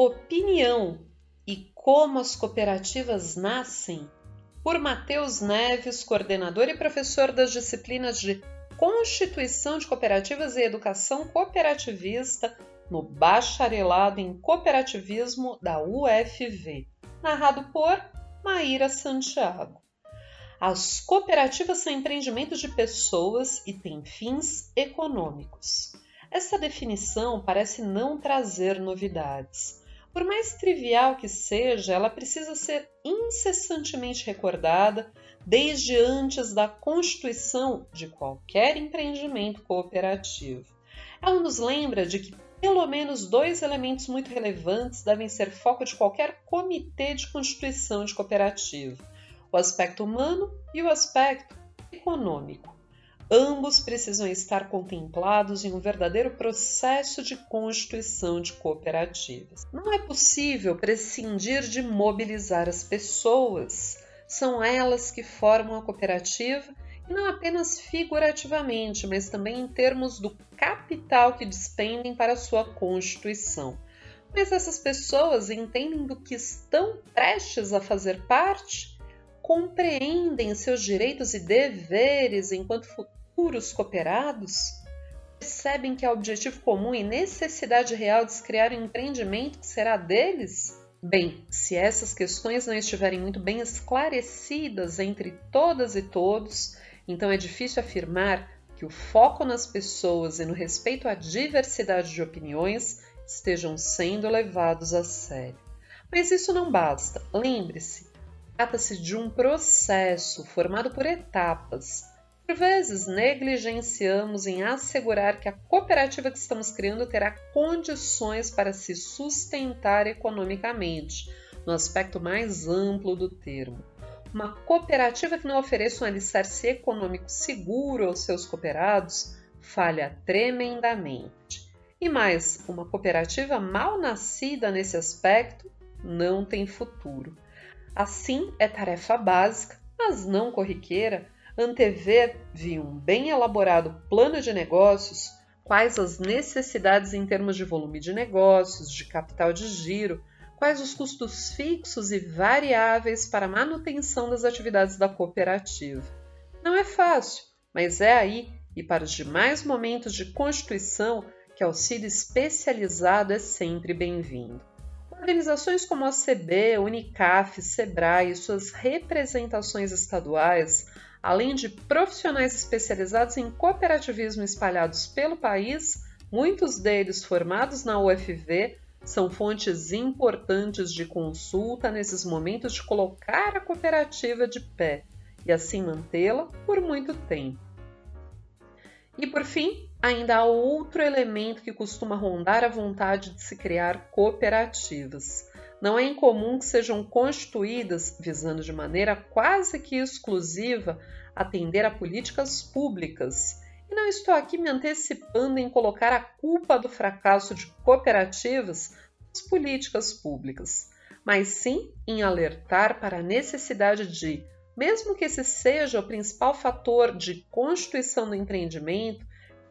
Opinião e como as cooperativas nascem, por Matheus Neves, coordenador e professor das disciplinas de Constituição de Cooperativas e Educação Cooperativista no Bacharelado em Cooperativismo da UFV. Narrado por Maíra Santiago. As cooperativas são empreendimentos de pessoas e têm fins econômicos. Essa definição parece não trazer novidades. Por mais trivial que seja, ela precisa ser incessantemente recordada desde antes da constituição de qualquer empreendimento cooperativo. Ela nos lembra de que pelo menos dois elementos muito relevantes devem ser foco de qualquer comitê de constituição de cooperativa: o aspecto humano e o aspecto econômico. Ambos precisam estar contemplados em um verdadeiro processo de constituição de cooperativas. Não é possível prescindir de mobilizar as pessoas. São elas que formam a cooperativa e não apenas figurativamente, mas também em termos do capital que despendem para sua constituição. Mas essas pessoas entendem do que estão prestes a fazer parte? Compreendem seus direitos e deveres enquanto futuros cooperados percebem que há objetivo comum e necessidade real de se criar um empreendimento que será deles? Bem, se essas questões não estiverem muito bem esclarecidas entre todas e todos, então é difícil afirmar que o foco nas pessoas e no respeito à diversidade de opiniões estejam sendo levados a sério. Mas isso não basta. Lembre-se, trata-se de um processo formado por etapas por vezes, negligenciamos em assegurar que a cooperativa que estamos criando terá condições para se sustentar economicamente, no aspecto mais amplo do termo. Uma cooperativa que não ofereça um alicerce econômico seguro aos seus cooperados falha tremendamente. E mais, uma cooperativa mal nascida nesse aspecto não tem futuro. Assim, é tarefa básica, mas não corriqueira, antever via um bem elaborado plano de negócios quais as necessidades em termos de volume de negócios, de capital de giro, quais os custos fixos e variáveis para a manutenção das atividades da cooperativa. Não é fácil, mas é aí e para os demais momentos de constituição que auxílio especializado é sempre bem-vindo. Organizações como a CB, Unicaf, Sebrae e suas representações estaduais Além de profissionais especializados em cooperativismo espalhados pelo país, muitos deles formados na UFV são fontes importantes de consulta nesses momentos de colocar a cooperativa de pé e assim mantê-la por muito tempo. E por fim, ainda há outro elemento que costuma rondar a vontade de se criar cooperativas. Não é incomum que sejam constituídas visando de maneira quase que exclusiva atender a políticas públicas. E não estou aqui me antecipando em colocar a culpa do fracasso de cooperativas nas políticas públicas, mas sim em alertar para a necessidade de, mesmo que esse seja o principal fator de constituição do empreendimento,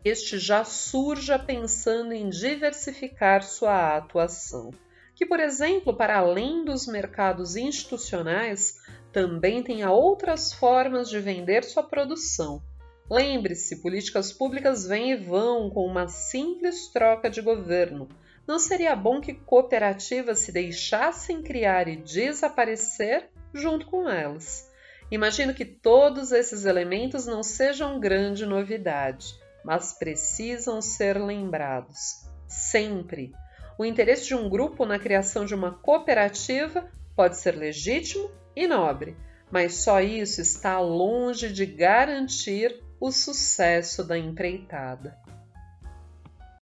este já surja pensando em diversificar sua atuação. Que, por exemplo, para além dos mercados institucionais, também tenha outras formas de vender sua produção. Lembre-se, políticas públicas vêm e vão com uma simples troca de governo. Não seria bom que cooperativas se deixassem criar e desaparecer junto com elas? Imagino que todos esses elementos não sejam grande novidade, mas precisam ser lembrados. Sempre. O interesse de um grupo na criação de uma cooperativa pode ser legítimo e nobre, mas só isso está longe de garantir o sucesso da empreitada.